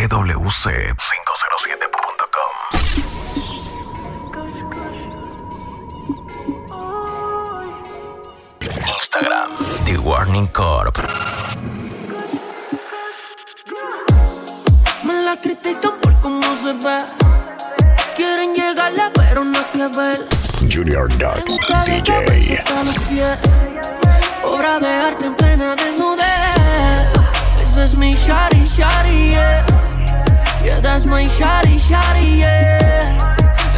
TWC507.com. Instagram, The Warning Corp. Me la critican por cómo se ve. Quieren llegarle, pero no que ver. Junior Duck DJ. Obra de arte en plena desnudez. Ese es mi shari shari, yeah. Yeah, that's my shari shari, yeah.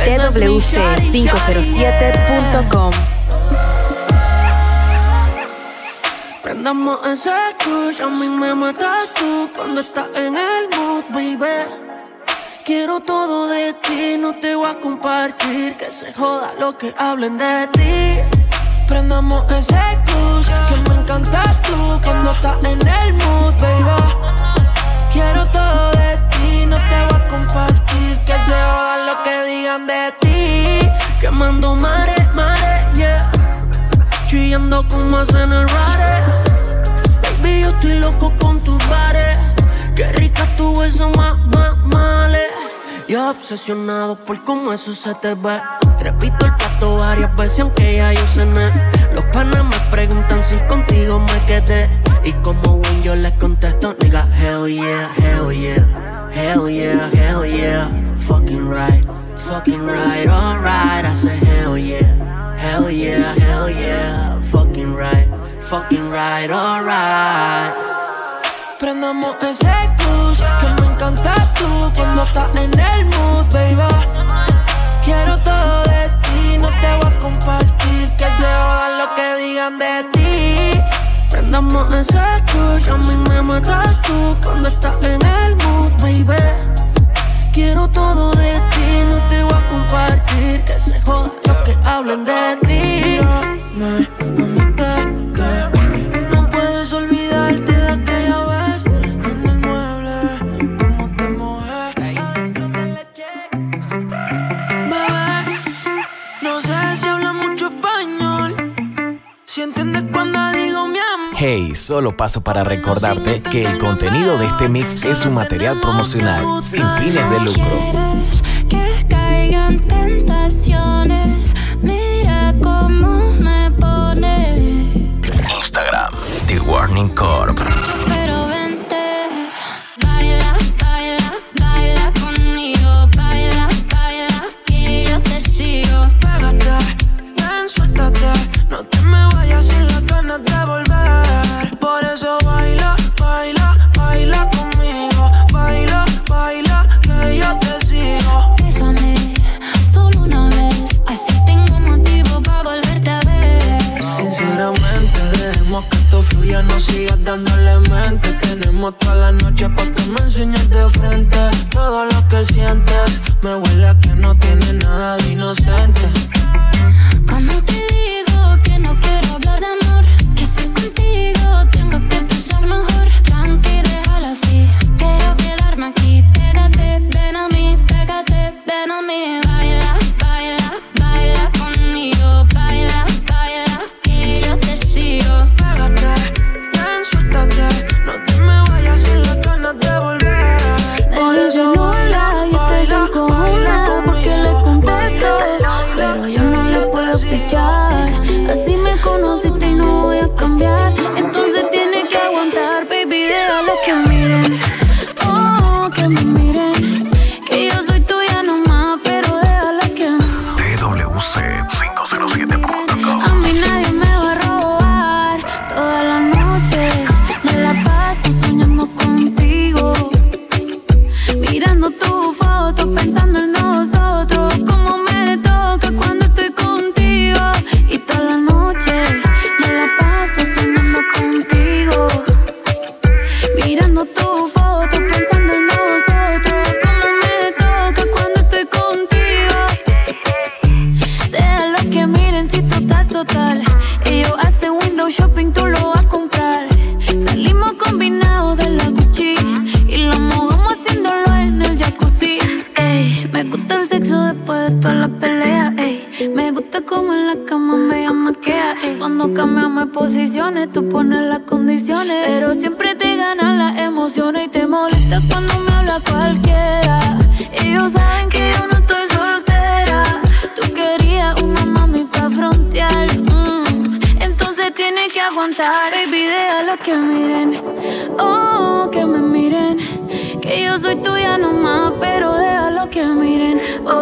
TWC507.com Prendamos ese crush, a mí me matas tú cuando estás en el mood, baby. Quiero todo de ti, no te voy a compartir, que se joda lo que hablen de ti. Prendamos ese crush, que me encanta tú cuando estás en el mood, baby. Quiero todo de ti, te voy a compartir, que se joda lo que digan de ti. Quemando mare, mare, yeah. Chillando como hacen el rare. Baby, yo estoy loco con tus bares. Qué rica tu beso, más, más, male. Yo obsesionado por cómo eso se te ve. Repito el plato varias veces, aunque ya yo cené. Los panas me preguntan si contigo me quedé. Y como win yo les contesto, nigga, hell yeah, hell yeah. Hell yeah, hell yeah. Fucking right, fucking right, alright. I say hell yeah. Hell yeah, hell yeah, fucking right, fucking right, alright. Prendamos ese cruise, que me encanta tú cuando estás en el mood, baby. Quiero todo de ti, no te voy a compartir, que se joda lo que digan de ti. Prendamos ese cruise, a mí me matas tú cuando estás en el mood, baby. Quiero todo de ti, no te voy a compartir. Que se joda lo que hablen de ti. Solo paso para recordarte que el contenido de este mix es un material promocional sin fines de lucro. Quieres que caigan tentaciones. Mira cómo me pone. Instagram, The Warning Corp. esto fluya, no sigas dándole mente. Tenemos toda la noche para que me enseñes de frente. Todo lo que sientes, me huele a que no tiene nada de inocente. Como te digo que no quiero hablar de amor, que si contigo tengo que pensar mejor. waiting. Oh,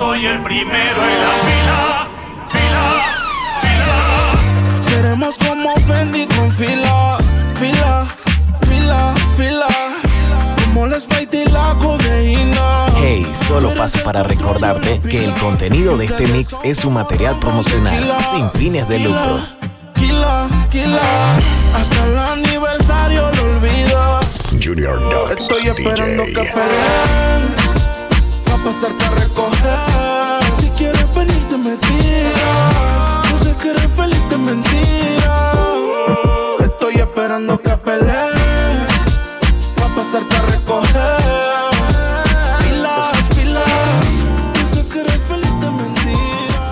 soy el primero en la fila. Fila, fila. Seremos como Fendi con fila, fila, fila, fila. Como les y la codeína. Hey, solo paso para recordarte que el contenido de este mix es un material promocional sin fines de lucro. Kila, kila. Hasta el aniversario lo olvido. Junior Dog Estoy esperando que peleen Pa' pasarte a recoger tiras Yo sé que eres feliz de mentira Estoy esperando que peleen Pa' pasarte a recoger. Pilas, pilas. Sé que eres feliz de mentira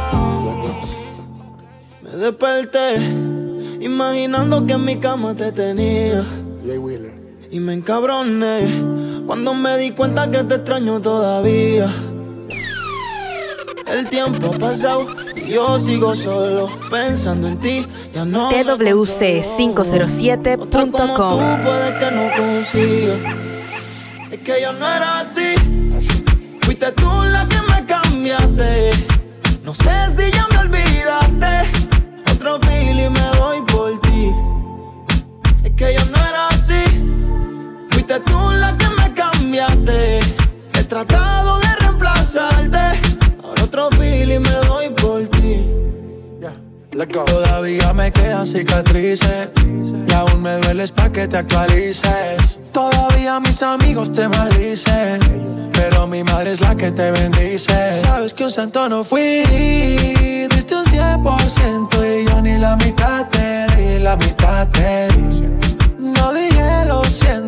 Me desperté imaginando que en mi cama te tenía. Y me encabroné cuando me di cuenta que te extraño todavía. El tiempo ha pasado y yo sigo solo pensando en ti. Ya no me controlo. Otra como TWC507.com tú puede que no. Es que yo no era así. Fuiste tú la que me cambiaste. No sé si ya me olvidaste. Otro feeling me doy por ti. Es que yo no era así. Fuiste tú la que me cambiaste. He tratado Todavía me quedan cicatrices Y aún me dueles pa' que te actualices. Todavía mis amigos te maldicen Pero mi madre es la que te bendice. Sabes que un santo no fui Diste un 100% Y yo ni la mitad te di La mitad te di. No dije lo siento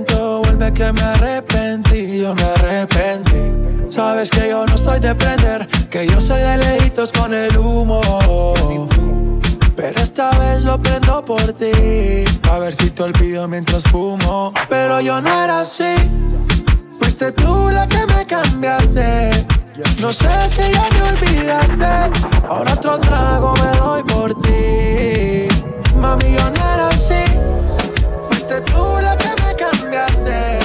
Que me arrepentí Yo me arrepentí Sabes que yo no soy de prender Que yo soy de lejitos con el humo pero esta vez lo prendo por ti. A ver si te olvido mientras fumo. Pero yo no era así. Fuiste tú la que me cambiaste. No sé si ya me olvidaste. Ahora otro trago me doy por ti. Mami, yo no era así. Fuiste tú la que me cambiaste.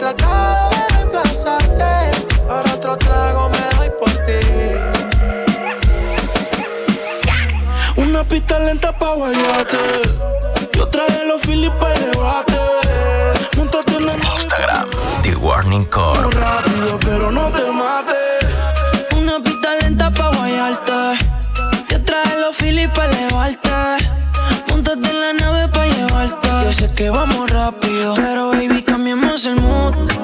Tratado de reemplazarte. Ahora otro trago me doy por ti. Una pista lenta pa' guayate. Yo traje los Phillies pa' elevarte. Montate en la nave Instagram, The Warning rápido, pero no te mates. Una pista lenta pa' guayarte. Yo traje los filis pa' elevarte. Montate en la nave pa' llevarte. Yo sé que vamos rápido, cambiemos el mood.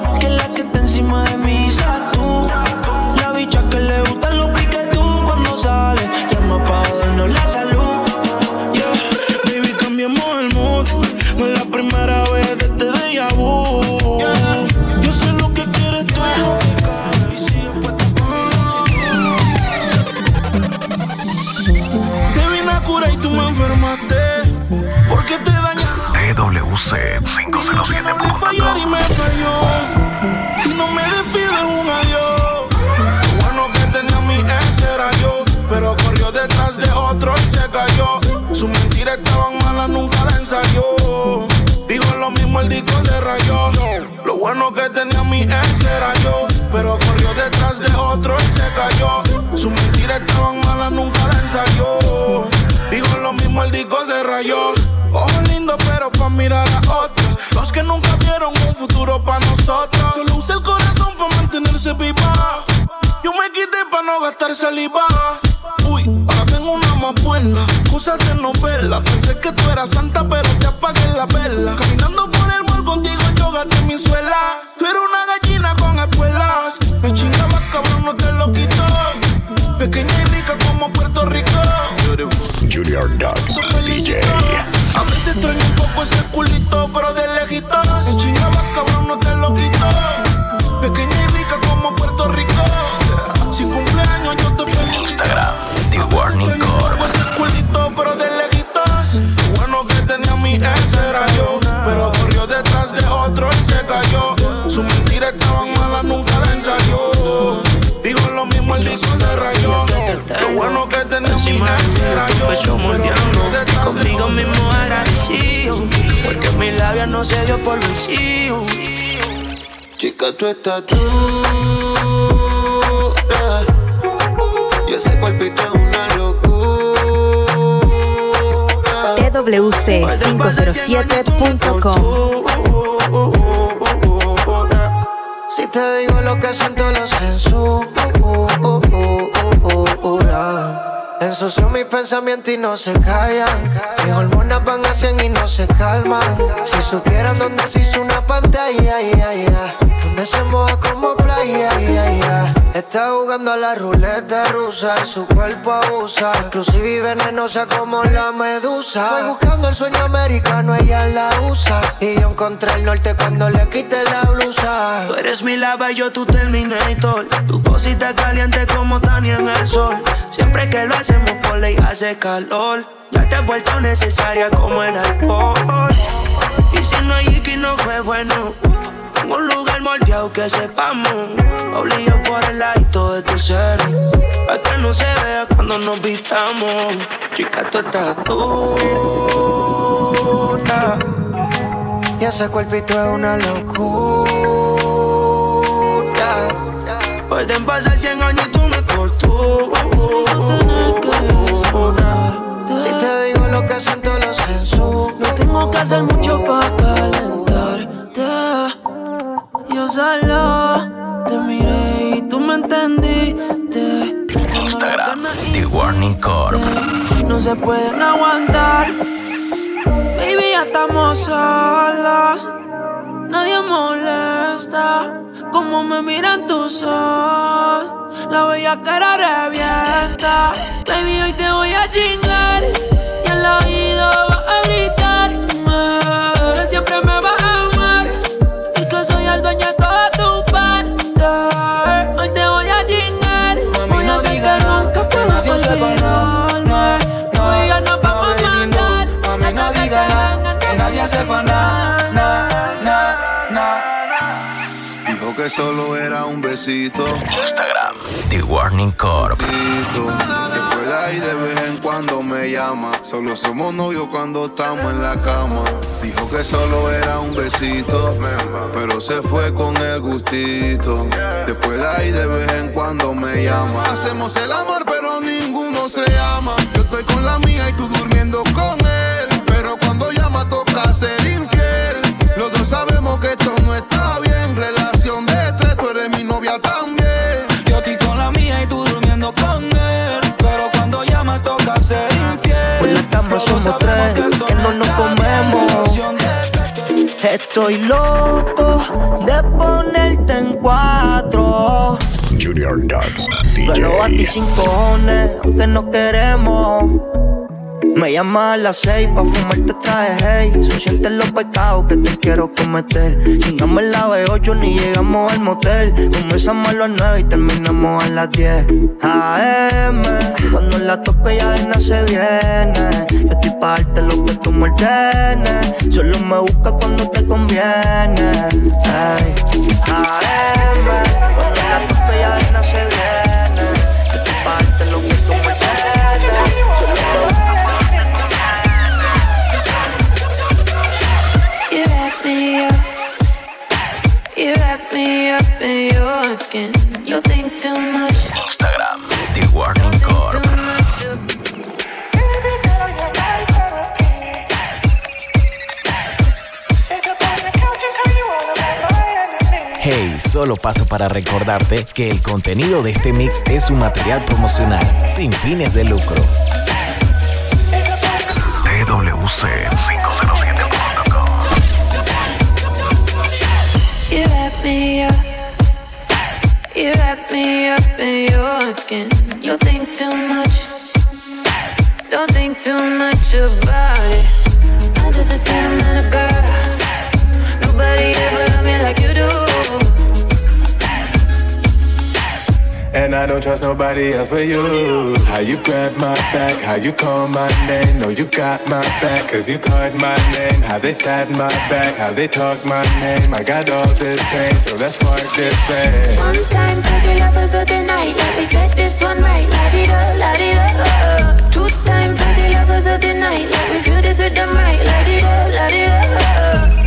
Mentira estaban malas, nunca la ensayó. Digo lo mismo, el disco se rayó. Lo bueno que tenía mi ex era yo. Pero corrió detrás de otro y se cayó. Su mentira estaban malas, nunca la ensayó. Digo lo mismo, el disco se rayó. Ojo lindo, pero pa' mirar a otros. Los que nunca vieron un futuro pa' nosotros. Solo usa el corazón pa' mantenerse viva. Yo me quité pa' no gastar saliva. Uy, buena. Cosas de novela. Pensé que tú eras santa, pero te apagué la vela. Caminando por el mall contigo, yo gasté mi suela. Tú eres una gallina con espuelas. Me chingaba, cabrón, no te lo quito. Pequeña y rica como Puerto Rico. Junior Dog DJ. A veces extraño un poco ese culito, pero de lejitos. Me chingaba, cabrón, no te de tu yo. pecho de Conmigo mismo agradecido Porque mi labia no se dio por vencido Chica, tú estás tú. Y ese cuerpito es una locura. twc507.com Si te digo lo que siento, lo censura. Ensucio mis pensamientos y no se callan. Mis hormonas van a 100 y no se calman. Si supieran dónde se hizo una pantalla, ay, ay. donde se moja como playa, ay, ay, ay. Está jugando a la ruleta rusa y su cuerpo abusa. Inclusive y venenosa como la medusa. Voy buscando el sueño americano, ella la usa. Y yo encontré el norte cuando le quité la blusa. Tú eres mi lava, yo tu Terminator Tu cosita caliente como Tania en el sol Siempre que lo hacemos por ley hace calor Ya te has vuelto necesaria como el alcohol Y si no hay que no fue bueno moldeado que sepamos Obligado por el ladito de tu ser A que no se vea cuando nos vistamos Chica, tú estás dura Y ese cuerpito es una locura. Pueden pasar 100 años y tú me torturas Si te digo lo que siento, lo censuro. No tengo que hacer mucho para calentarte. Yo solo te miré y tú me entendiste. Instagram, The Warning Corp. No se pueden aguantar. Baby, ya estamos solos. Nadie molesta. Como me miran tus ojos. La bella cara revienta. Baby, hoy te voy a chingar. Y al oído vas a gritarme. Que solo era un besito. Instagram, The Warning Corp. Después de ahí de vez en cuando me llama. Solo somos novios cuando estamos en la cama. Dijo que solo era un besito, pero se fue con el gustito. Después de ahí de vez en cuando me llama. Hacemos el amor, pero ninguno se ama. Yo estoy con la mía y tú durmiendo con él. Pero cuando llama toca ser infiel. Los dos sabemos que Los somos tres, que no nos comemos. Estoy loco de ponerte en cuatro. Junior Dog Pero a ti DJ. sin cojones, aunque no queremos. Me llamas a las seis pa' fumarte traje hey. Siete los pecados que te quiero cometer. Chingamos en la B8 ni llegamos al motel. Comenzamos a las nueve y terminamos a las 10 AM Cuando la toque ya de se viene. Yo estoy pa' darte lo que tú me Solo me buscas cuando te conviene. AM Cuando la toque ya de se viene You think too much. Instagram, The Warning Corp. Hey, solo paso para recordarte que el contenido de este mix es un material promocional sin fines de lucro. TWC507.com You wrap me in skin. You think too much. Don't think too much about it. I'm just a sentimental girl. Nobody ever loved me like you do. And I don't trust nobody else but you. How you grab my back, how you call my name. No, you got my back, cause you called my name. How they stab my back, how they talk my name. I got all this pain, so let's spark this pain. One time for the lovers of the night. Let me set this one right. La di da, la di da. Uh, uh. Two time for the lovers of the night. Let me feel this rhythm right. La di da, la di da. Uh,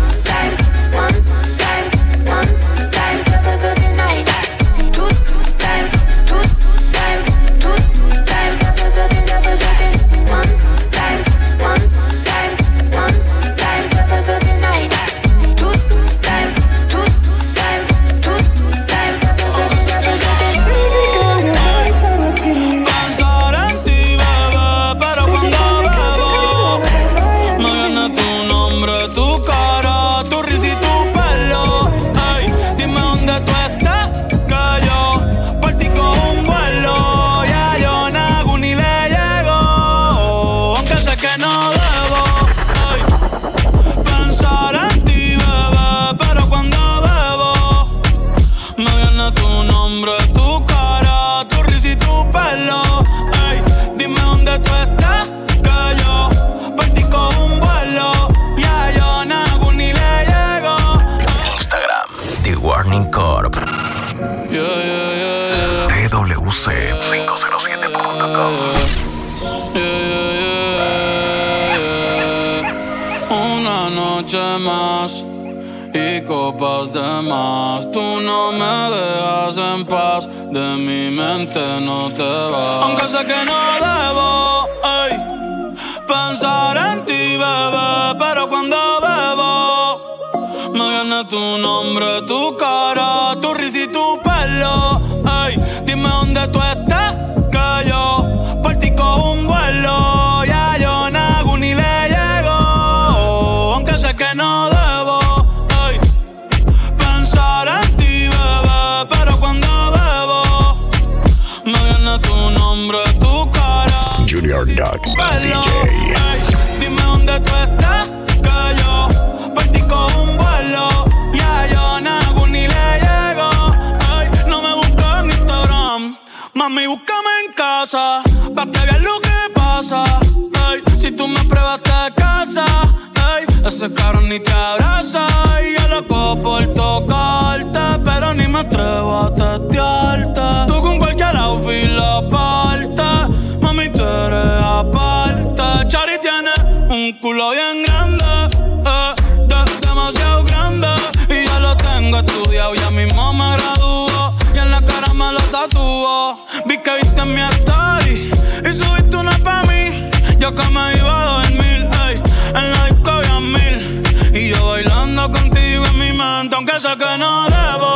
noche más y copas de más. Tú no me dejas en paz, de mi mente no te vas. Aunque sé que no debo ey, pensar en ti, bebé, pero cuando bebo me viene tu nombre, tu cara, tu risa y tu pelo. Ey, dime dónde tú estás, Dime dónde tú estás, que yo por ti cojo un vuelo. Ya yo nago ni le llego. Ey, no me busques en Instagram, mami, búscame en casa, pa' que veas lo que pasa. Ey, si tú me pruebas te casa, ey, ese cabrón ni te abraza. Y yo loco por tocarte, pero ni me atrevo a testearte. Un culo bien grande, eh, de- demasiado grande. Y ya lo tengo estudiado, ya mismo me graduó. Y en la cara me lo tatuó. Vi que viste mi story y subiste una pa' mí. Yo que me iba a dormir, ey, en la disco había mil. Y yo bailando contigo en mi mente, aunque sé que no debo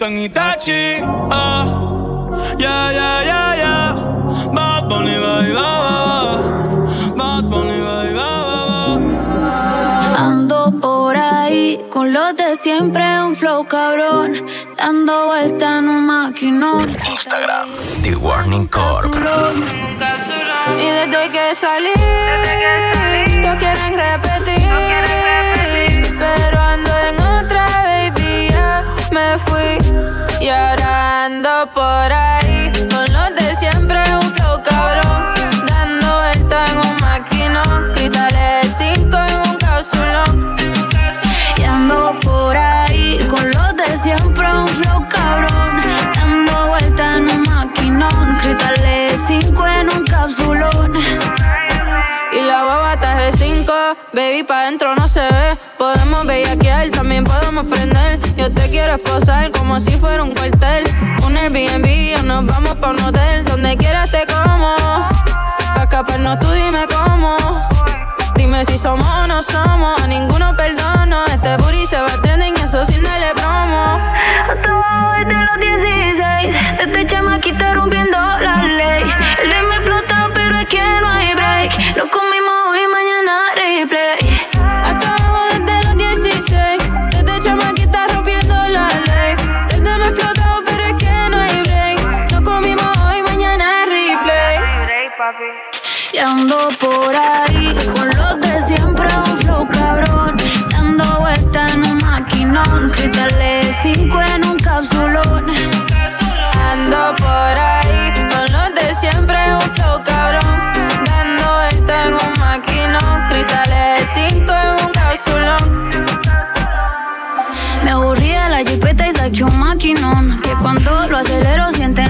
experto en Itachi. Ah, ya, ya, ya, ya. Bad Bunny, bye, bye, Bad Bunny, bye, bye, Ando por ahí con los de siempre, un flow cabrón. Dando vuelta en un maquinón. Instagram, The Warning Corp. Y desde que salí, todos quieren repetir. Pero ando en otra, baby, ya me fui. Y ahora ando por ahí con los de siempre, un flow cabrón. Dando vuelta en un maquinón, cristales 5 en un cápsulón. Y ando por ahí con los de siempre, un flow cabrón. Dando vuelta en un maquinón, cristales 5 en un cápsulón. Y la baba está de 5, baby, pa' dentro no se ve. Podemos bellaquear, también podemos prender. Yo te quiero esposar como si fuera un cuartel. Un Airbnb o nos vamos pa' un hotel. Donde quieras te como. Pa' escaparnos tú dime cómo. Dime si somos o no somos, a ninguno perdono. Este booty se va trending, eso sin darle promo. Hasta abajo desde los 16, desde chamaquita rompiendo la ley. El de me explota, pero es que no hay break. Lo comimos hoy, mañana replay. Y ando por ahí con los de siempre, un flow cabrón. Dando vuelta en un maquinón, cristales 5 en un cápsulón. Ando por ahí con los de siempre, un flow cabrón. Dando vuelta en un maquinón, cristales 5 en un cápsulón. Me aburrí de la jipeta y saqué un maquinón Que cuando lo acelero sienten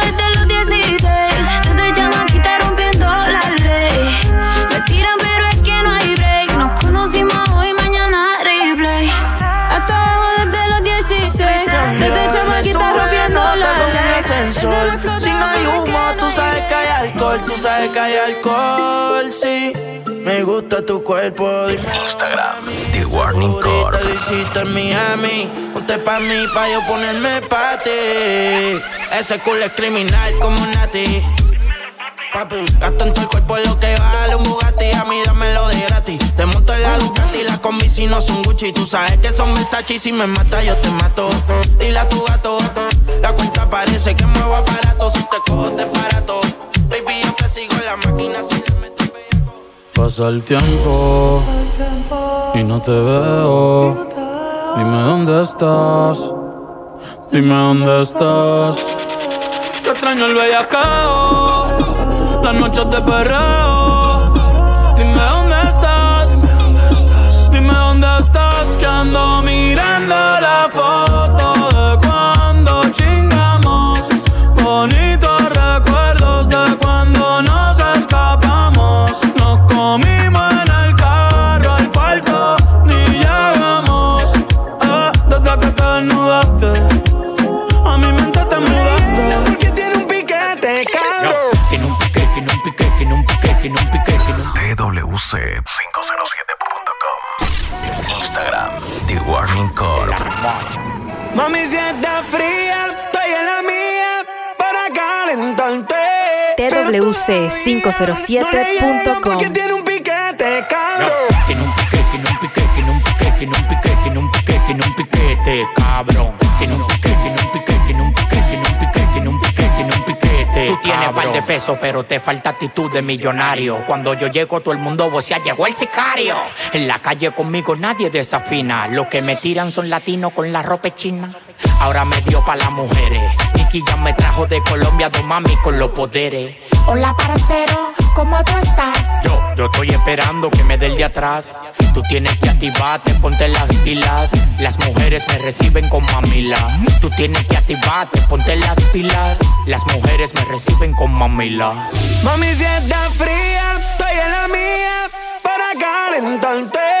hay alcohol, sí. Me gusta tu cuerpo, dime. Instagram, The Warning Corp. Lo en Miami, ponte pa' mí, pa' yo ponerme pa' ti. Ese culo es criminal como Nati. Gasto en el cuerpo lo que vale un Bugatti, a mí dámelo de gratis. Te monto en la Ducati, la combi si no son Gucci. Tú sabes que son Versace y si me mata yo te mato. Dile a tu gato, la cuenta parece que muevo aparato. Si te cojo te barato. Baby, yo te sigo la máquina si le meto Pasa el tiempo y no te veo. Dime dónde estás. Dime dónde estás. Te extraño el bellacao. Las noches de perreo. TWC507.com. Porque tiene un piquete, cabrón. Tiene un pique, tiene un pique, tiene un pique, tiene un pique, tiene un pique, tiene un piquete, cabrón. Tiene un pique, tiene un pique, tiene un pique, tiene un pique, tiene un pique, tiene un piquete. Tú tienes par de pesos, pero te falta actitud de millonario. Cuando yo llego, todo el mundo vocea, llegó el sicario. En la calle conmigo nadie desafina. Los que me tiran son latinos con la ropa china. Ahora me dio pa' las mujeres. Nicky ya me trajo de Colombia dos mami con los poderes. Hola, parcero, ¿cómo tú estás? Yo Yo estoy esperando que me dé el de atrás. Tú tienes que activarte, ponte las pilas. Las mujeres me reciben con mamila. Tú tienes que activarte, ponte las pilas. Las mujeres me reciben con mamila. Mami, si está fría, estoy en la mía para calentarte.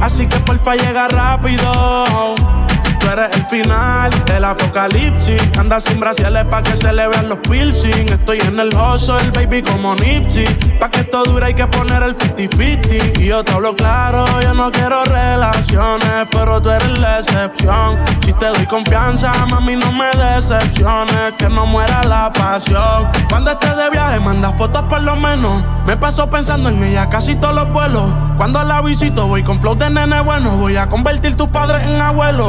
Así que porfa llega rápido. Eres el final del apocalipsis. Anda sin brasiles pa' que se le vean los piercing. Estoy en el hustle, baby, como Nipsey. Pa' que esto dure hay que poner el 50-50. Y yo te hablo claro, yo no quiero relaciones, pero tú eres la excepción. Si te doy confianza, mami, no me decepciones. Que no muera la pasión. Cuando estés de viaje, manda fotos por lo menos. Me paso pensando en ella casi todos los vuelos. Cuando la visito, voy con flow de nene bueno. Voy a convertir tus padres en abuelos.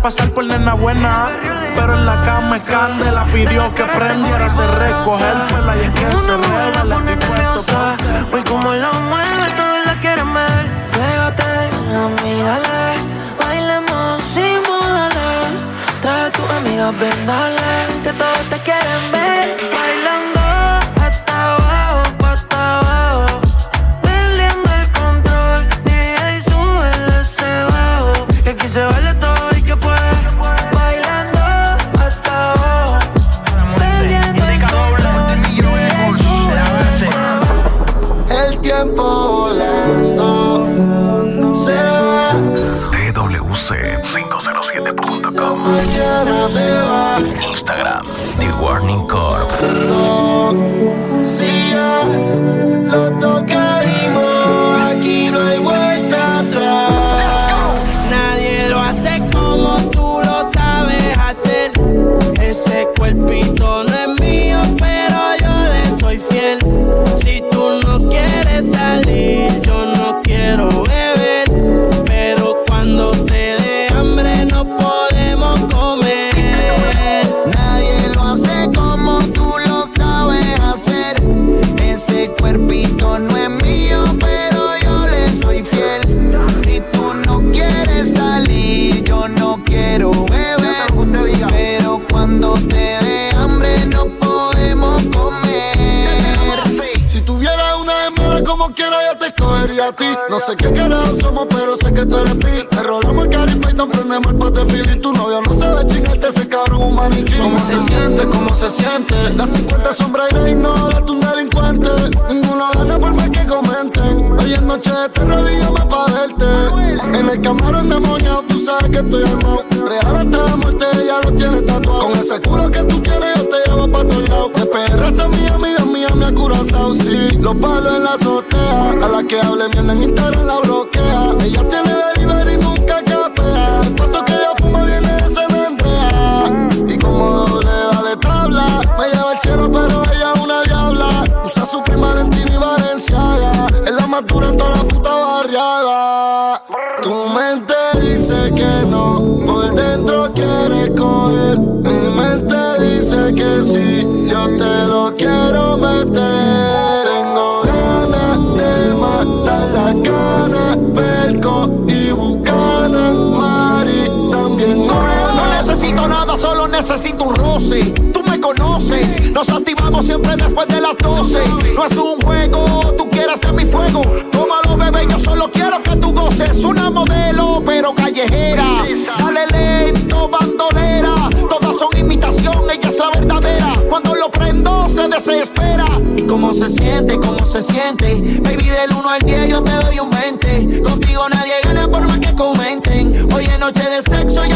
pasar por nena buena. Pero en la cama es candela. Pidió que prendiera, se recogérmela y es que se rega. La estoy puesto Voy como la mueve, todos la quieren ver. Pégate a mí, dale. Bailemos sin modales. Trae a tus amigas, ven, dale. Que todos te quieren ver. Cuerpito no es mío, pero yo le soy fiel. Si tú no quieres salir, yo no quiero te a ti. No sé qué carajo somos, pero sé que tú eres pi. Te rolamos el cari Python, prendemos el patefil y tu novio no sabe chingarte ese cabrón un maniquí. ¿Cómo se siente? ¿Cómo se siente? Las 50 sombras y no date un delincuente. Ninguno gana por más que comenten. Hoy es noche de terror y llama pa' verte. En el camarón demoniado, tú sabes que estoy armado. Real hasta la muerte, ella lo tiene tatuado. Con ese culo que tú tienes, yo te llevo pa' todos lados. De PR hasta Miami, de Miami a Curazao, sí. Los palos en la azotea. A la que hable mierda en Instagram la bloquea. Ella tiene delivery y nunca capea. El pato que ella fuma viene de San Andrea. Y como doble dale tabla. Me lleva al cielo, pero ella es una diabla. Usa su prima Valentina y Valenciaga. Es la más dura en toda la puta barriada. Tu mente dice que no, por dentro quiere coger. Mi mente dice que sí, yo te lo quiero meter. Matar la cana, y Mari también No necesito nada necesito un roce. Tú me conoces, nos activamos siempre después de las 12. No es un juego, tú quieres que mi fuego. Tómalo, bebé, yo solo quiero que tú goces. Una modelo, pero callejera. Dale se desespera. ¿Y cómo se siente? ¿Cómo se siente? Baby, del 1 al 10 yo te doy un 20. Contigo nadie gana por más que comenten. Hoy es noche de sexo, llame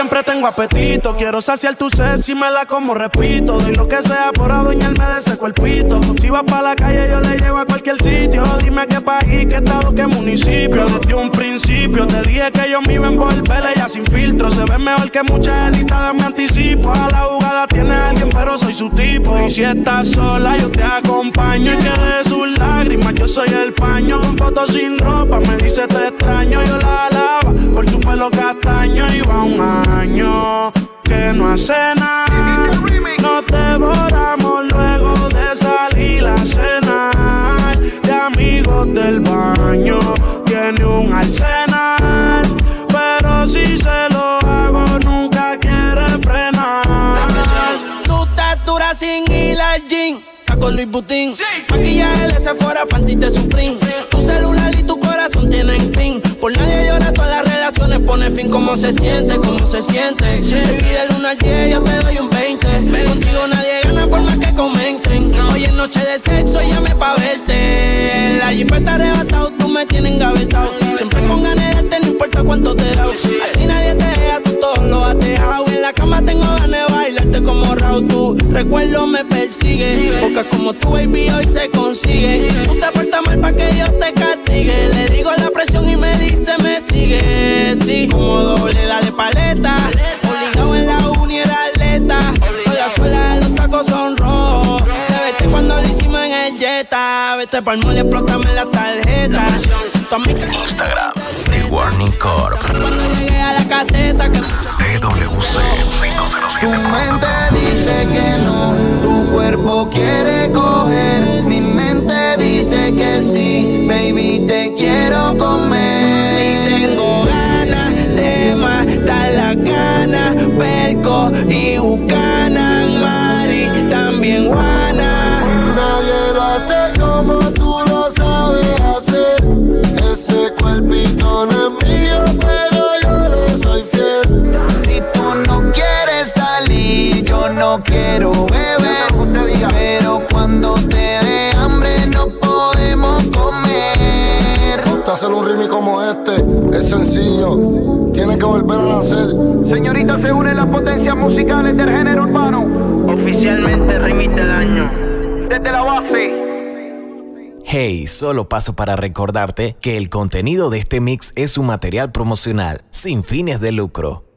siempre tengo apetito. Quiero saciar tu sed si me la como, repito. Doy lo que sea por adueñarme de ese cuerpito. Si vas para la calle, yo le llevo a cualquier sitio. Dime qué país, qué estado, qué municipio. Desde un principio te dije que yo me iba a envolver. Ella sin filtro se ve mejor que muchas editadas. Me anticipo a la jugada. Tiene alguien, pero soy su tipo. Y si estás sola, yo te acompaño. Y que de sus lágrimas, yo soy el paño. Con fotos sin ropa, me dice te extraño. Yo la alaba por su pelo castaño. Y va un que no hace nada. Nos devoramos luego de salir a cenar. De amigos del baño, tiene un arsenal. Pero si se lo hago, nunca quiere frenar. Tu estatura sin ir al gym. Con Luis Butín, maquillaje de Sephora, panty de Supreme. Tu celular y tu corazón tienen pin. Por nadie relaciones pone fin. ¿Cómo se siente? ¿Cómo se siente? Baby, del 1 al 10 yo te doy un 20. Contigo nadie gana por más que comenten. Hoy es noche de sexo, llame pa' verte. La jipeta arrebatado, tú me tienes engavetado. Siempre con ganas de no importa cuánto te da. Tu recuerdo me persigue. Pocas como tu baby hoy se consigue. Tú te portas mal pa' que Dios te castigue. Le digo la presión y me dice me sigue. Sí, como doble, dale paleta. Obligado en la uni era atleta. Con la suela de los tacos son rojos. Te vete cuando lo hicimos en el Jetta. Vete pa'l mole, explótame la tarjeta. Tu amiga Instagram, The Warning Corp. cuando llegué a la caseta Como este es sencillo. Tienes que volver a nacer. Señorita, se unen las potencias musicales del género urbano. Oficialmente remite del año. Desde la base. Hey, solo paso para recordarte que el contenido de este mix es un material promocional sin fines de lucro.